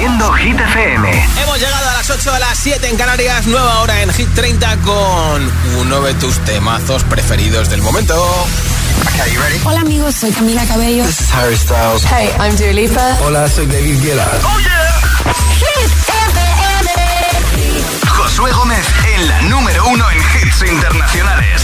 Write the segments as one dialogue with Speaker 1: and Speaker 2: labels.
Speaker 1: Reproduciendo Hit FM.
Speaker 2: Hemos llegado a las 8 a las 7 en Canarias, nueva hora en Hit 30 con uno de tus temazos preferidos del momento.
Speaker 3: Okay, you ready?
Speaker 4: Hola amigos, soy Camila Cabello.
Speaker 3: This is Harry Styles.
Speaker 4: Hey, I'm Dua Lipa.
Speaker 5: Hola, soy David Guetta.
Speaker 1: Oh yeah.
Speaker 4: Hit
Speaker 1: FM. Josué Gómez en la número uno en hits internacionales.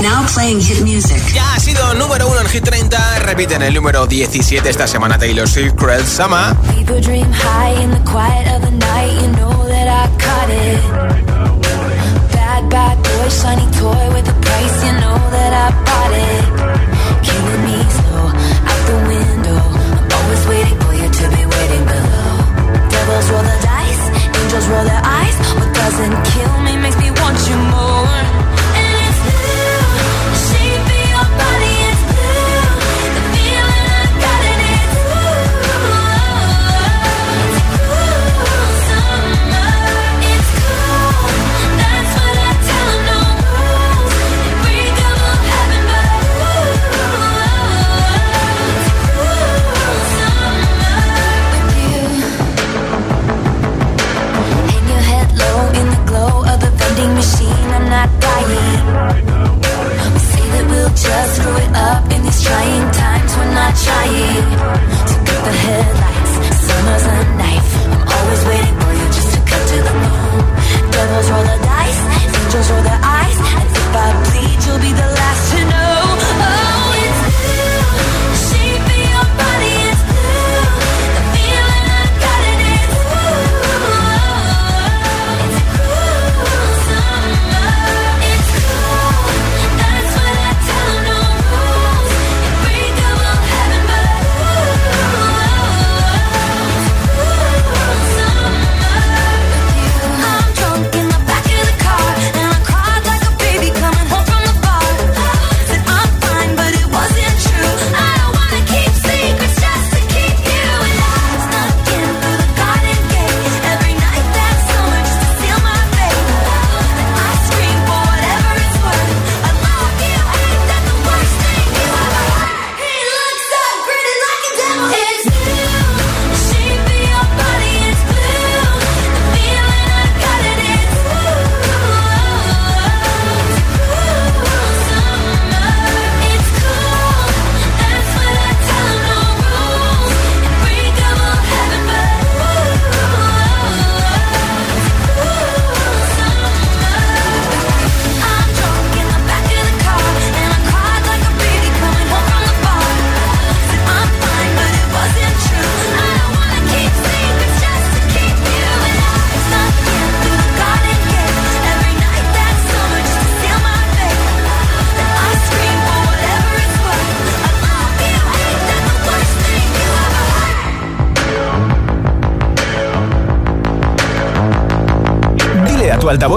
Speaker 6: Now playing hit music.
Speaker 2: Ya ha sido número uno en Hit 30. Repiten el número 17 esta semana Taylor Swift, Cruel Summer.
Speaker 7: People dream high in the quiet of the night. You know that I caught it. Bad, bad boy, shiny toy with a price. You know that I bought it. Killing me slow out the window. I'm always waiting for you to be waiting below. Devils roll the dice, angels roll their eyes. What doesn't kill me makes me want you more. Just screw it up in these trying times. We're not trying to cut the headlights. Summer's a knife. I'm always waiting for you just to cut to the bone. Devils roll the dice, angels roll their eyes, and if I bleed, you'll be the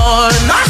Speaker 7: on.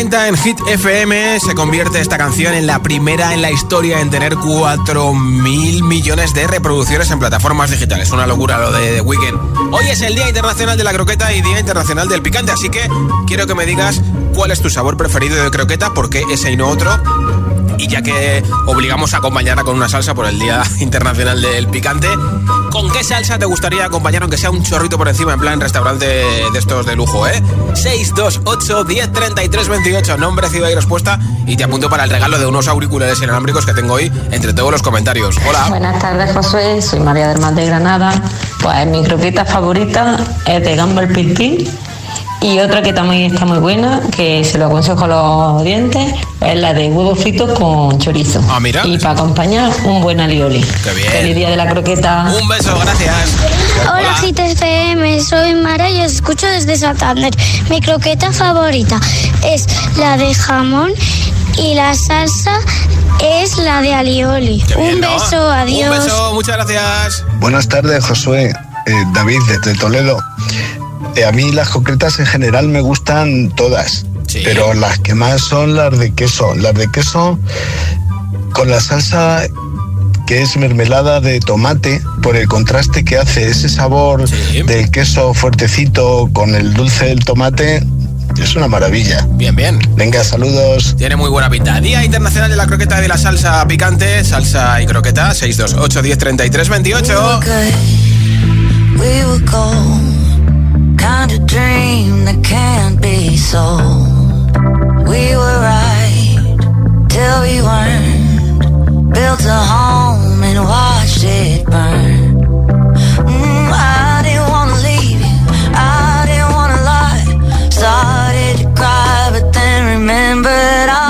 Speaker 2: 30 en Hit FM se convierte esta canción en la primera en la historia en tener 4 mil millones de reproducciones en plataformas digitales. Una locura lo de The Weekend. Hoy es el Día Internacional de la Croqueta y Día Internacional del Picante, así que quiero que me digas cuál es tu sabor preferido de croqueta, porque ese y no otro y ya que obligamos a acompañarla con una salsa por el Día Internacional del Picante, ¿con qué salsa te gustaría acompañar, aunque sea un chorrito por encima, en plan restaurante de estos de lujo, eh? 628 10 33 28, nombre, ciudad y respuesta. Y te apunto para el regalo de unos auriculares inalámbricos que tengo hoy entre todos los comentarios. Hola.
Speaker 8: Buenas tardes, Josué. Soy María del Mar de Granada. Pues mi croqueta favorita es de gamba el pil y otra que también está muy buena, que se lo aconsejo a los dientes, es la de huevos fritos con chorizo.
Speaker 2: Ah, mira.
Speaker 8: Y para acompañar, un buen alioli.
Speaker 2: Qué bien.
Speaker 8: Feliz día de la croqueta.
Speaker 2: Un beso, gracias.
Speaker 9: Hola, GTFM, soy Mara y os escucho desde Santander. Mi croqueta favorita es la de jamón y la salsa es la de alioli.
Speaker 2: Qué bien,
Speaker 9: Un
Speaker 2: ¿no?
Speaker 9: beso, adiós.
Speaker 2: Un beso, muchas gracias.
Speaker 10: Buenas tardes, Josué. Eh, David, desde Toledo. Eh, a mí las concretas en general me gustan todas,
Speaker 2: Sí.
Speaker 10: pero las que más son las de queso. Las de queso con la salsa que es mermelada de tomate, por el contraste que hace ese sabor
Speaker 2: Sí.
Speaker 10: del queso fuertecito con el dulce del tomate, es una maravilla.
Speaker 2: Bien, bien.
Speaker 10: Venga, saludos.
Speaker 2: Tiene muy buena pinta. Día Internacional de la Croqueta y de la Salsa Picante. Salsa y croqueta. 628 10 33 28.
Speaker 7: We kind of dream that can't be sold. We were right till we weren't. Built a home and watched it burn. Mm, I didn't wanna leave you, I didn't wanna lie. Started to cry, but then remembered I,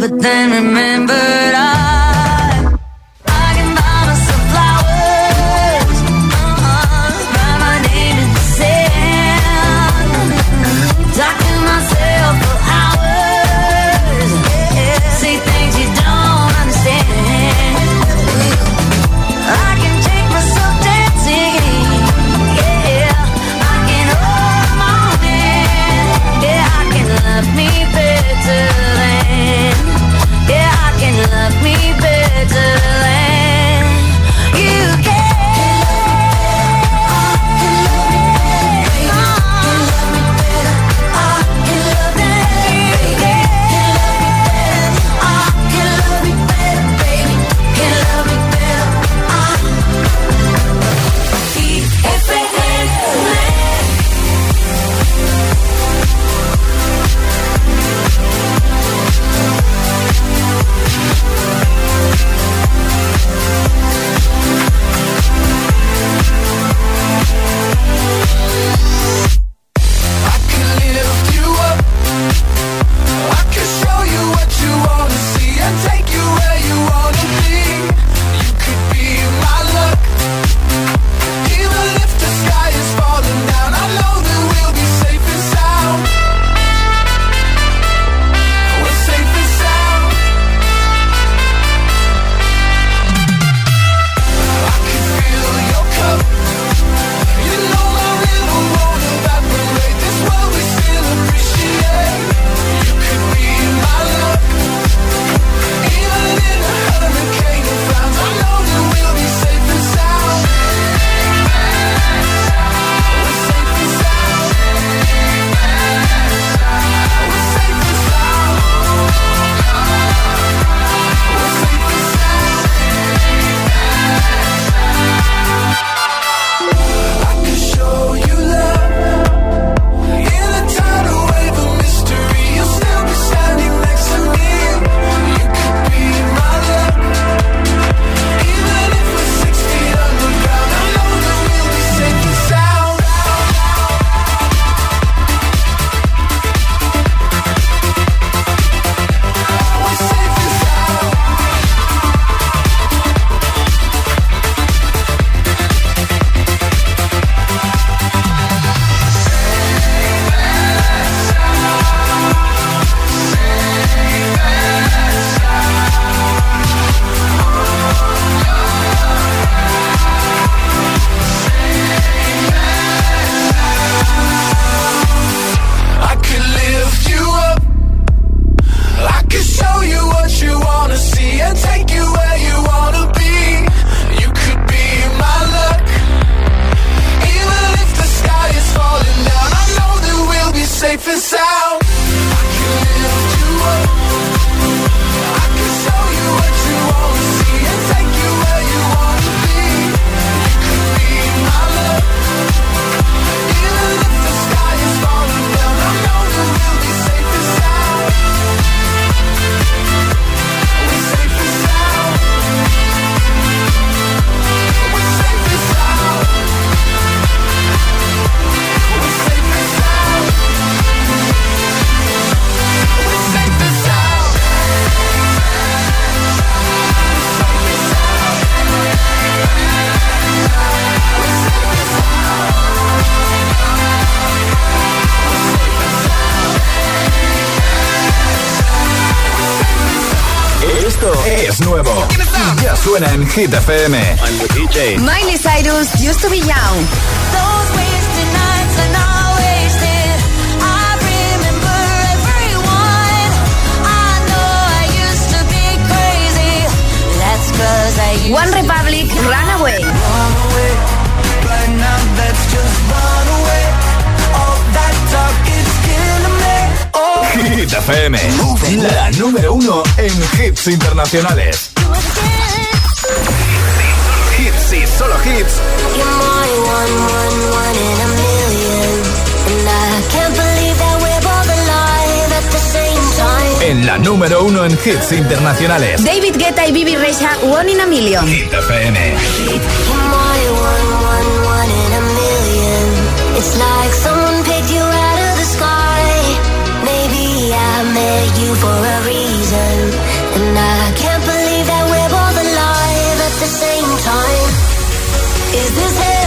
Speaker 7: never then remember out.
Speaker 11: Es nuevo. Ya suena en Hit FM. I'm the
Speaker 4: DJ. Miley Cyrus used to be young. Those wasted nights are not wasted. I remember everyone. I know I used to be crazy. That's cause I used One Republic, Run
Speaker 11: Hit FM, la número uno en hits internacionales. Hits y solo hits. En la número uno en hits internacionales.
Speaker 4: David Guetta y Bibi Rexa, One in a Million.
Speaker 11: Hit FM. It's like someone for a reason. And I can't believe that we're both alive at the same time. Is this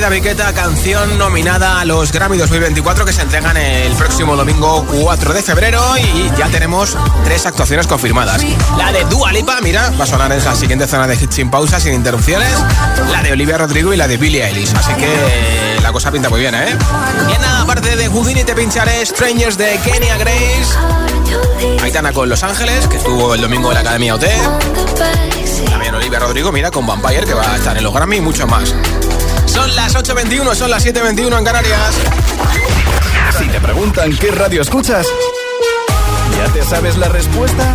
Speaker 2: David canción nominada a los Grammy 2024 que se entregan el próximo domingo 4 de febrero y ya tenemos tres actuaciones confirmadas. La de Dua Lipa, mira, va a sonar en la siguiente zona de Hit sin pausa, sin interrupciones. La de Olivia Rodrigo y la de Billie Eilish. Así que la cosa pinta muy bien, ¿eh? Y nada, aparte de Houdini te pincharé Strangers de Kenya Grace. Aitana con Los Ángeles, que estuvo el domingo en la Academia OT. También Olivia Rodrigo, mira, con Vampire, que va a estar en los Grammy y mucho más. Son las 8.21, son las 7.21 en Canarias.
Speaker 11: Si te preguntan qué radio escuchas, ¿ya te sabes la respuesta?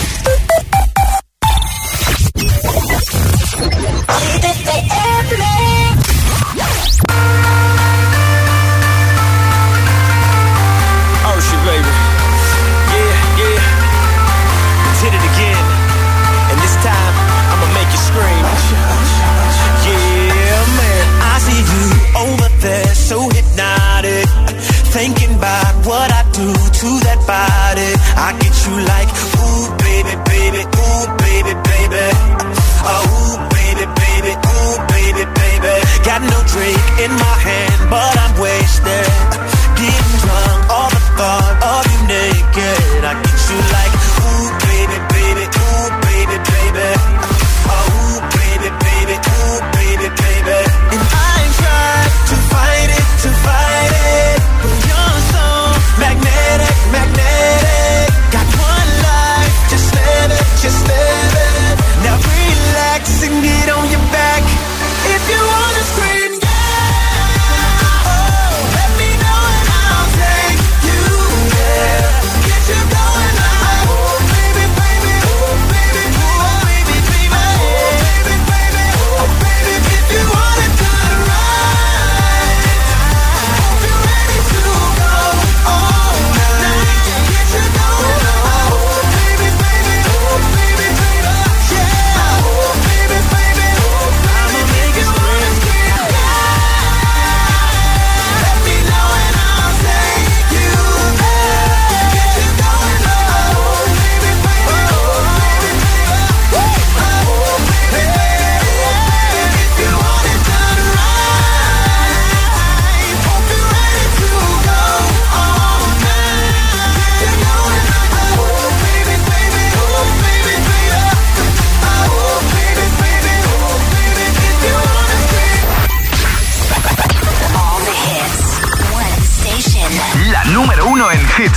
Speaker 12: To that body.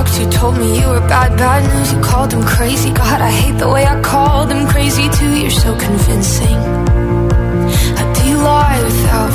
Speaker 13: You told me you were bad, bad news. You called them crazy. God, I hate the way I called them crazy too. You're so convincing. I'd without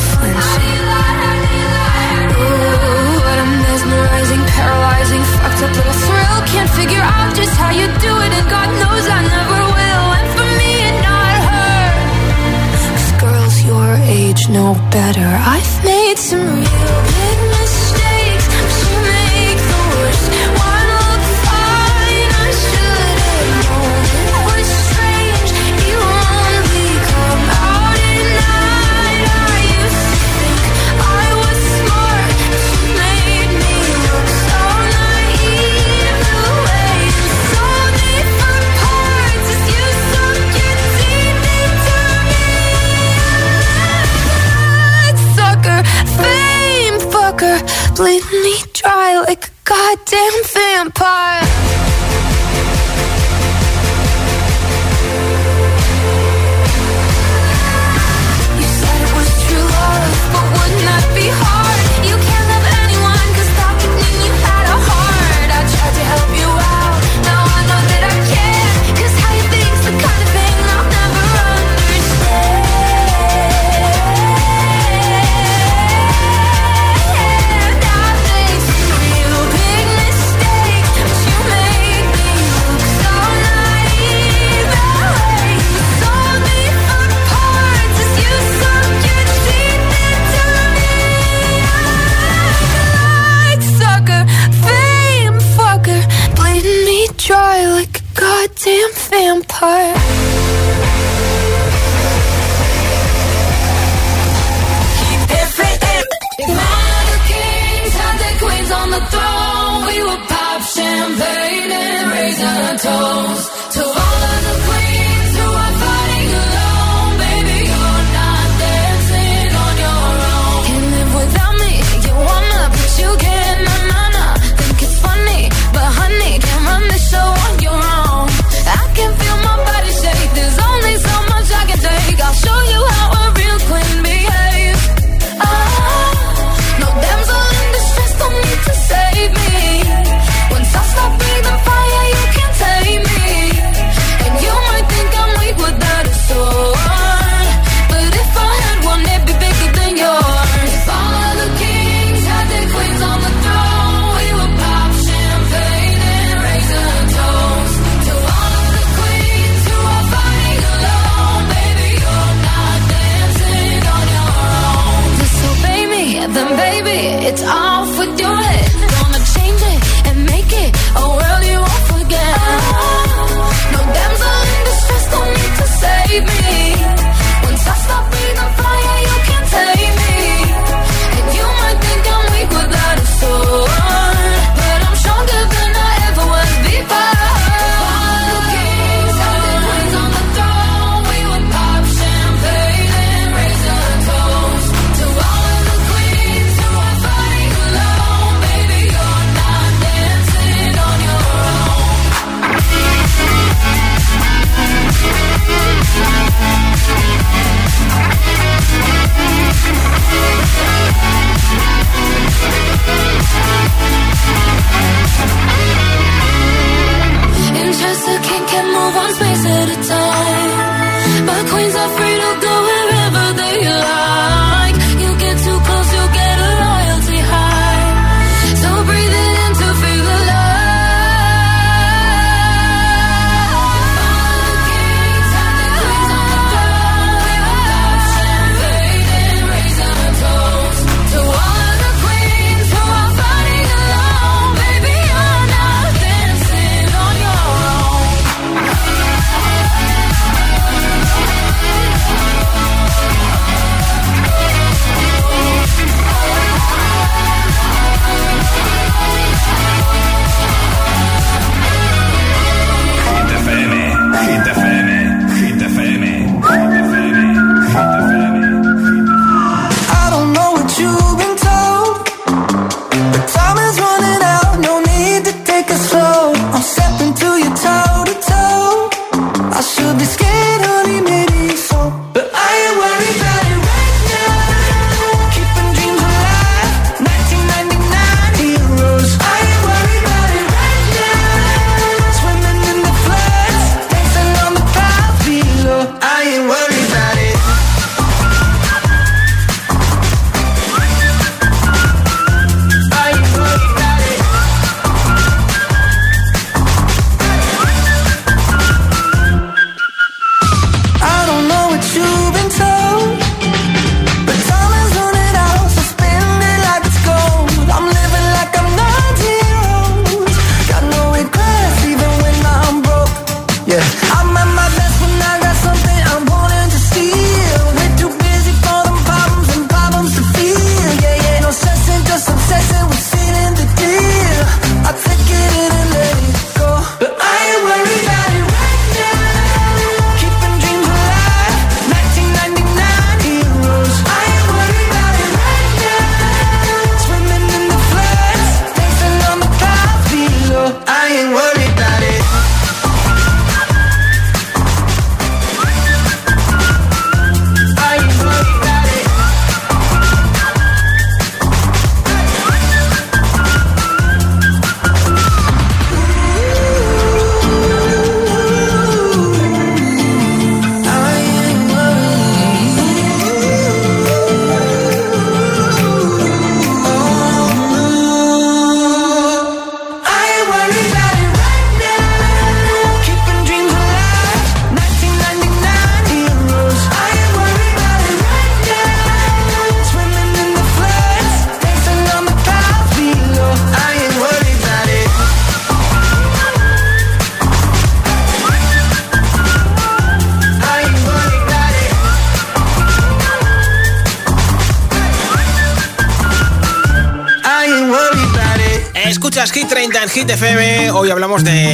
Speaker 2: Hit FM. Hoy hablamos de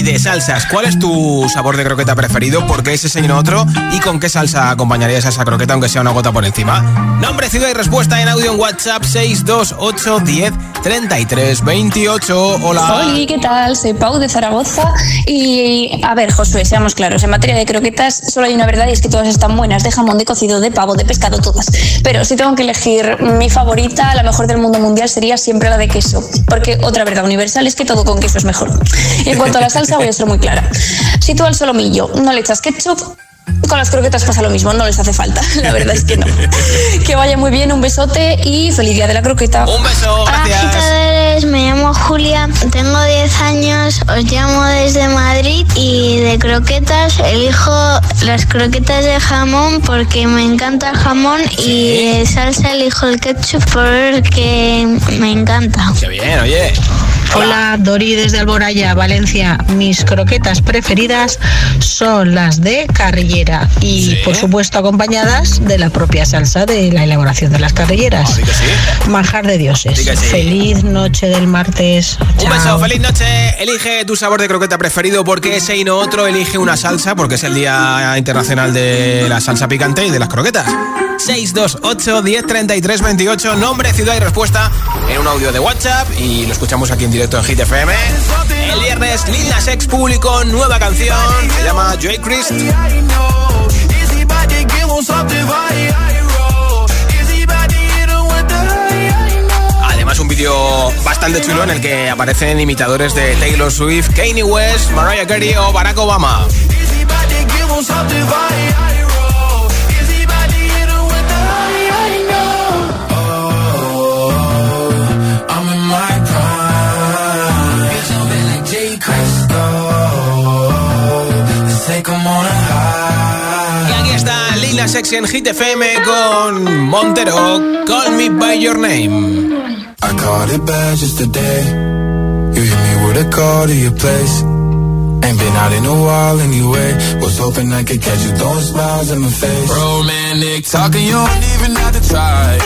Speaker 2: y de salsas. ¿Cuál es tu sabor de croqueta preferido? ¿Por qué ese no otro? ¿Y con qué salsa acompañarías a esa croqueta, aunque sea una gota por encima? Nombre, ciudad y respuesta en audio en WhatsApp 628 10 33 28. Hola.
Speaker 14: Hola, ¿qué tal? Soy Pau de Zaragoza. Y a ver, Josué, seamos claros. En materia de croquetas, solo hay una verdad y es que todas están buenas: de jamón, de cocido, de pavo, de pescado, todas. Pero si tengo que elegir mi favorita, la mejor del mundo mundial sería siempre la de queso. Porque otra verdad universal es que todo con queso es mejor. Y en cuanto a la salsa, voy a ser muy clara. Si tú al solomillo no le echas ketchup, con las croquetas pasa lo mismo, no les hace falta. La verdad es que no. Que vaya muy bien, un besote y feliz día de la croqueta.
Speaker 2: Un beso,
Speaker 9: Hola agitadores, me llamo Julia, tengo 10 años, os llamo desde Madrid y de croquetas elijo las croquetas de jamón porque me encanta el jamón y de salsa elijo el ketchup porque me encanta.
Speaker 2: Qué bien, oye.
Speaker 15: Hola, Dori desde Alboraya, Valencia. Mis croquetas preferidas son las de carrillera y, por supuesto, acompañadas de la propia salsa de la elaboración de las carrilleras.
Speaker 2: Así que sí.
Speaker 15: Manjar de dioses.
Speaker 2: Sí.
Speaker 15: Feliz noche del martes.
Speaker 2: Un
Speaker 15: Chao.
Speaker 2: beso, feliz noche. Elige tu sabor de croqueta preferido porque ese y no otro. Elige una salsa porque es el Día Internacional de la Salsa Picante y de las croquetas. 628 10 33 28. Nombre, ciudad y respuesta en un audio de WhatsApp. Y lo escuchamos aquí en directo en Hit FM. El viernes, Lil Nas X publicó nueva canción. Se llama Joy Christ. Además, un vídeo bastante chulo en el que aparecen imitadores de Taylor Swift, Kanye West, Mariah Carey o Barack Obama. Está Lil Nas X en Hit FM con Montero, Call Me By Your Name.
Speaker 16: I caught it bad just today. You hit me with a call to your place. Ain't been out in a while anyway. Was hoping I could catch you throwing smiles in my face. Romantic talking, you don't even have to try.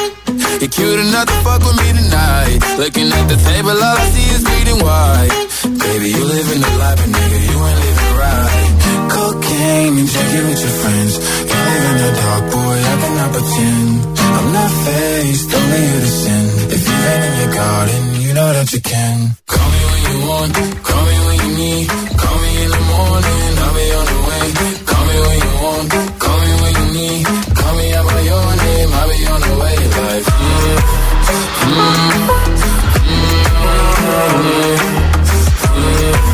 Speaker 16: You're cute enough to fuck with me tonight. Looking at the table, all I see is bleeding white. Baby, you living the life, but nigga, you ain't living right. Cocaine and drinking with your friends. Live in the dark, boy, I cannot pretend. I'm not faced, only here to sin. If you ain't in your garden, you know that you can. Call me when you want, call me when you need. Call me in the morning, I'll be on the way. Call me when you want, call me when you need. Call me out by your name, I'll be on the way. Like, mm, mm, Hey,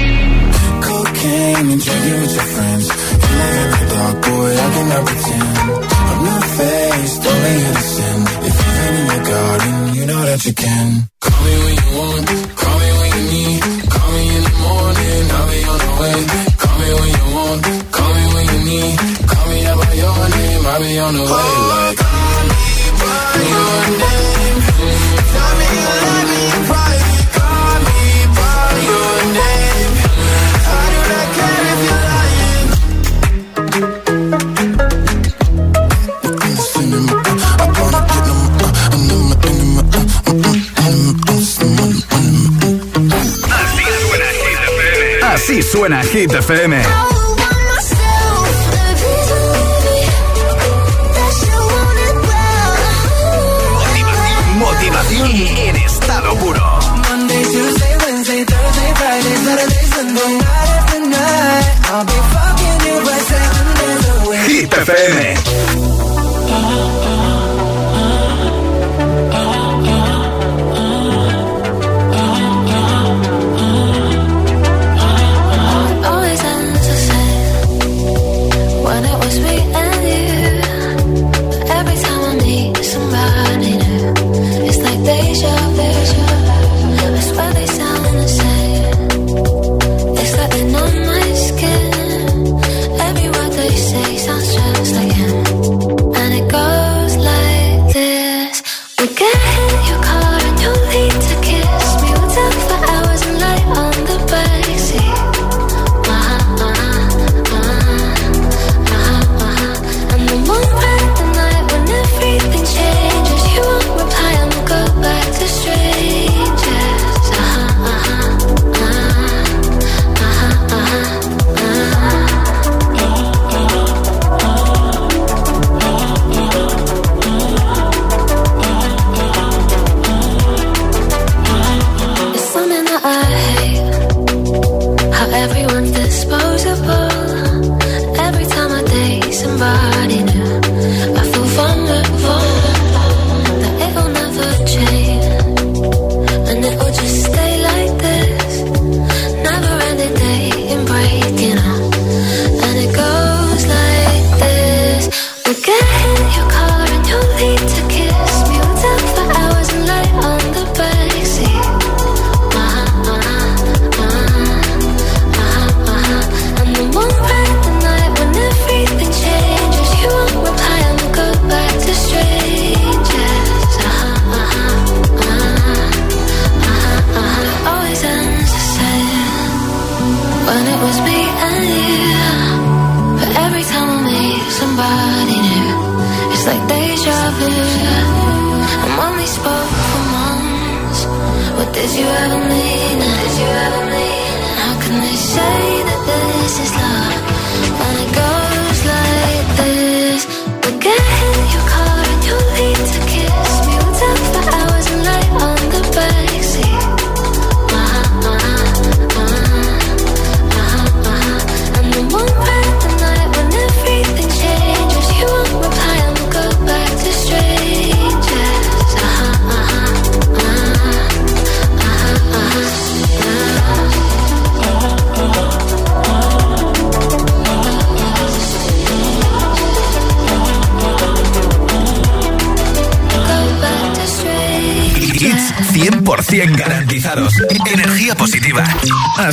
Speaker 16: Cocaine and drinking with your friends. You live in the dark, boy, I cannot pretend. I'm not faced, only innocent. If you've been in your garden, you know that you can. Call me when you want, call me when you need. Call me in the morning, I'll be on the way. Call me when you want, call me when you need. Call me out by your name, I'll be on the way. Like, call me by your name. Tell me
Speaker 11: Así suena Hit FM. Motivación en estado puro.
Speaker 16: Monday, Tuesday,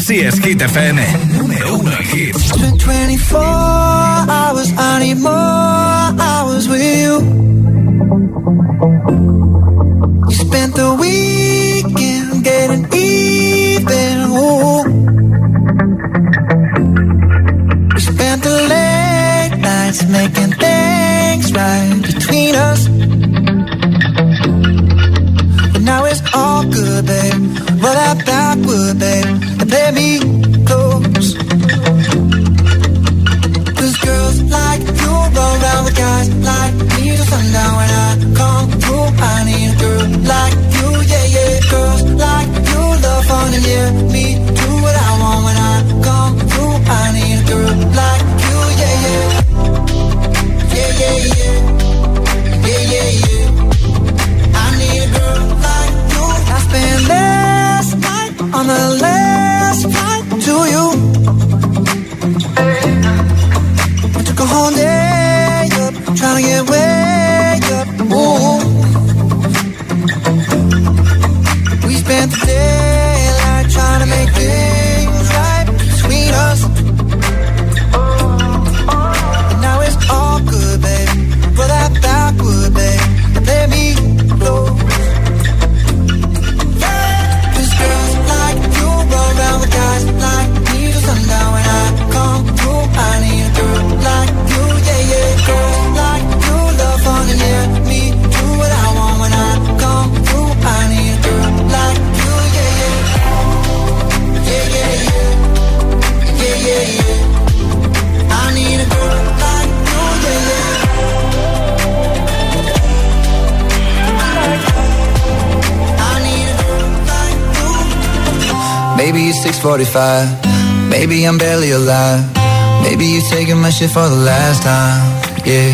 Speaker 17: Así es, Hit FM.
Speaker 18: Shit for the last time. Yeah.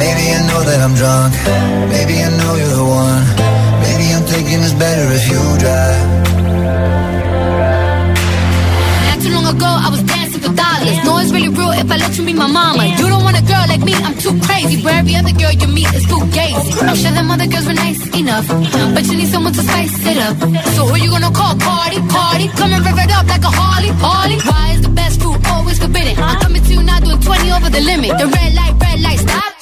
Speaker 18: Maybe I know that I'm drunk. Maybe I know you're the one. Maybe I'm thinking it's better if you drive.
Speaker 19: Not too long ago, I was dancing for dollars. No, it's really real if I let you be my mama. You don't want a girl like me, I'm too crazy. Where every other girl you meet is too gazy. I'm sure them other girls were nice enough, but you need someone to spice it up. So who you gonna call? Party, party. Come and rev it up like a Harley, Harley. Why is the best food the limit. The red light, red light, stop.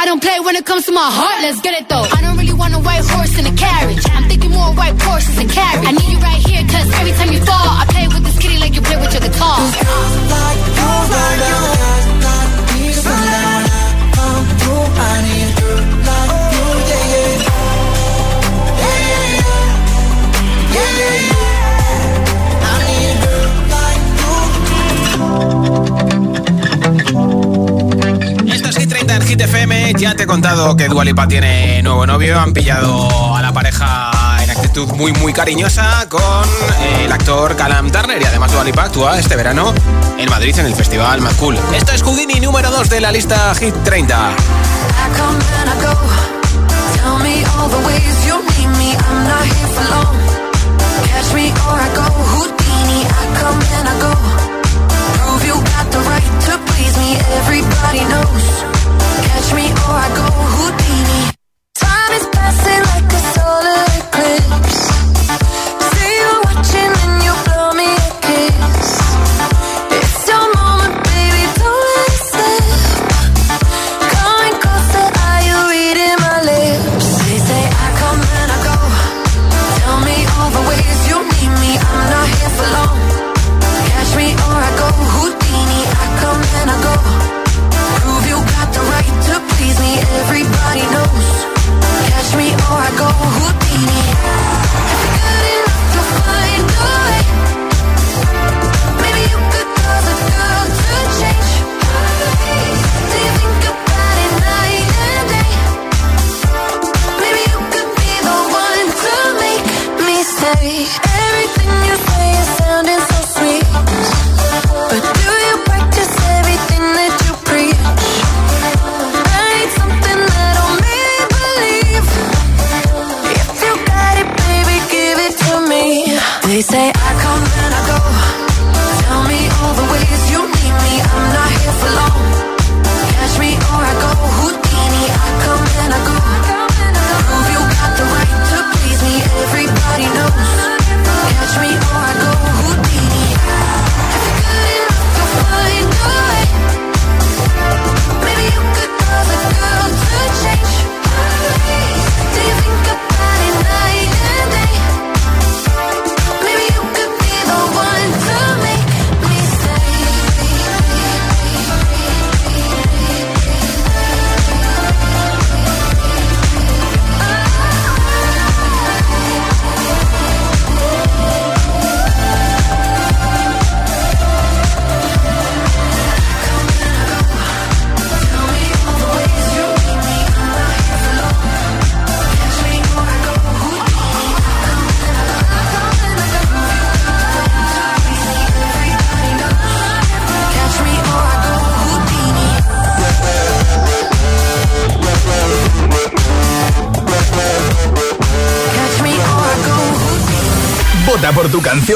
Speaker 19: I don't play when it comes to my heart, let's get it though. I don't really want a white horse in a carriage. I'm thinking more white horses and carriage. I need you right here, cause every time you fall, I
Speaker 2: Ya te he contado que Dualipa tiene nuevo novio. Han pillado a la pareja en actitud muy, muy cariñosa con el actor Calam Turner. Y además Dualipa actúa este verano en Madrid en el Festival Mad. Esto es Houdini número 2 de la lista Hit 30.
Speaker 7: I come and I go. Tell me all the ways you need me. I'm not here for long. Catch me or I go Houdini. I come and I go. Prove you got the right to please me. Everybody knows. Catch me or I go Houdini. Time is passing like a solar eclipse.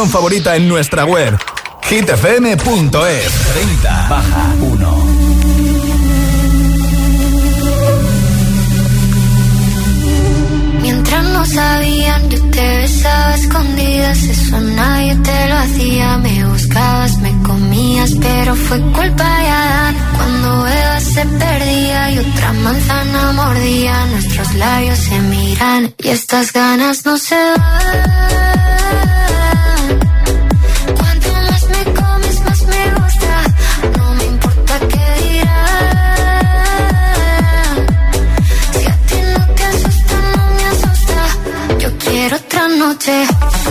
Speaker 11: favorita en nuestra web hitfm.es 30 baja 1
Speaker 20: Mientras no sabían yo te besaba escondidas Eso nadie te lo hacía. Me buscabas, me comías Pero fue culpa de Adán. Cuando Eva se perdía Y otra manzana mordía Nuestros labios se miran Y estas ganas no se van. noche.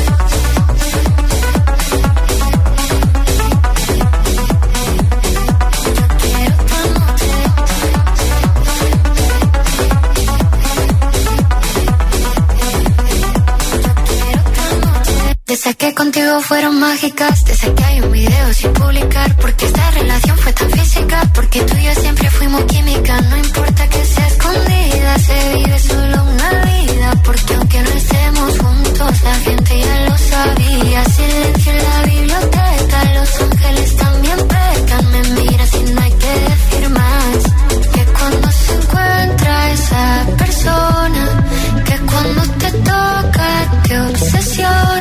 Speaker 20: fueron mágicas. Desde que hay un video sin publicar. Porque esta relación fue tan física. Porque tú y yo siempre fuimos química. No importa que sea escondida, se vive solo una vida. Porque aunque no estemos juntos, la gente ya lo sabía. Silencio en la biblioteca. Los ángeles también pecan. Me miras y no hay que decir más. Que cuando se encuentra esa persona. Que cuando te toca te obsesiona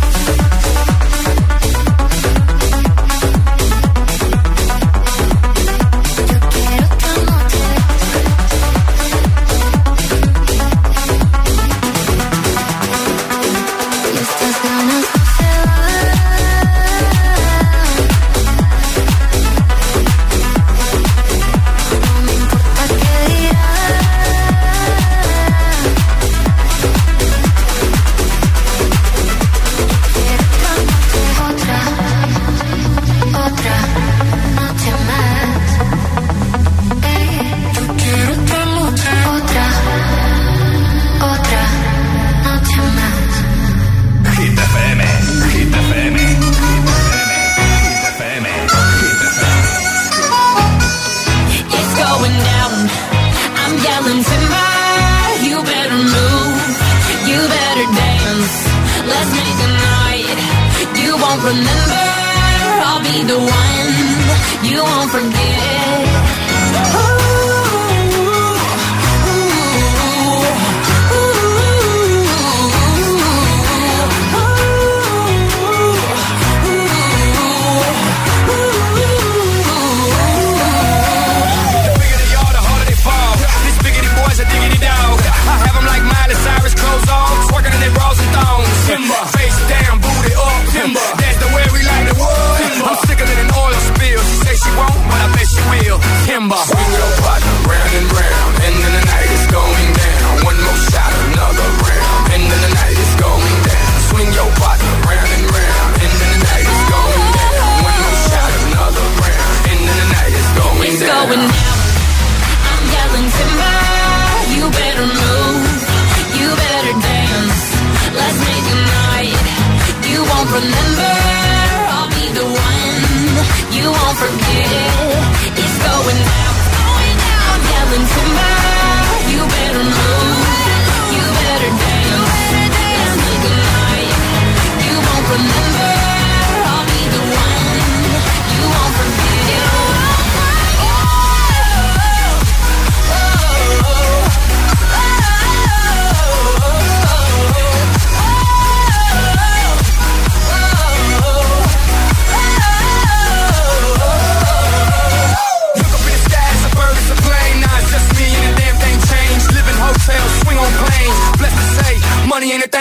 Speaker 4: remember, I'll be the one you won't forget.
Speaker 21: It's going down, going down, yelling timber.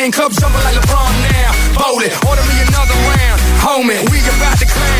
Speaker 16: Stank up jumping like LeBron now. Bold it, order me another round. Homie, we about to clown.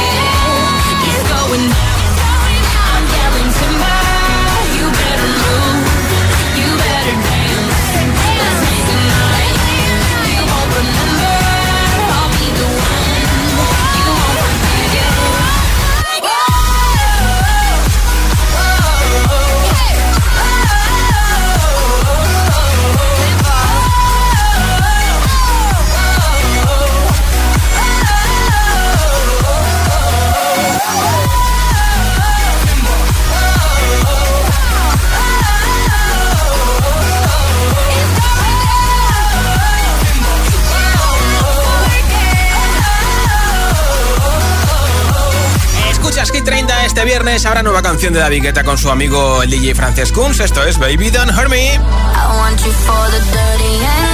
Speaker 2: viernes habrá nueva canción de David Guetta con su amigo el DJ Frances Esto es Baby Don't Hurt Me.
Speaker 7: For the dirty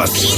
Speaker 22: Cups.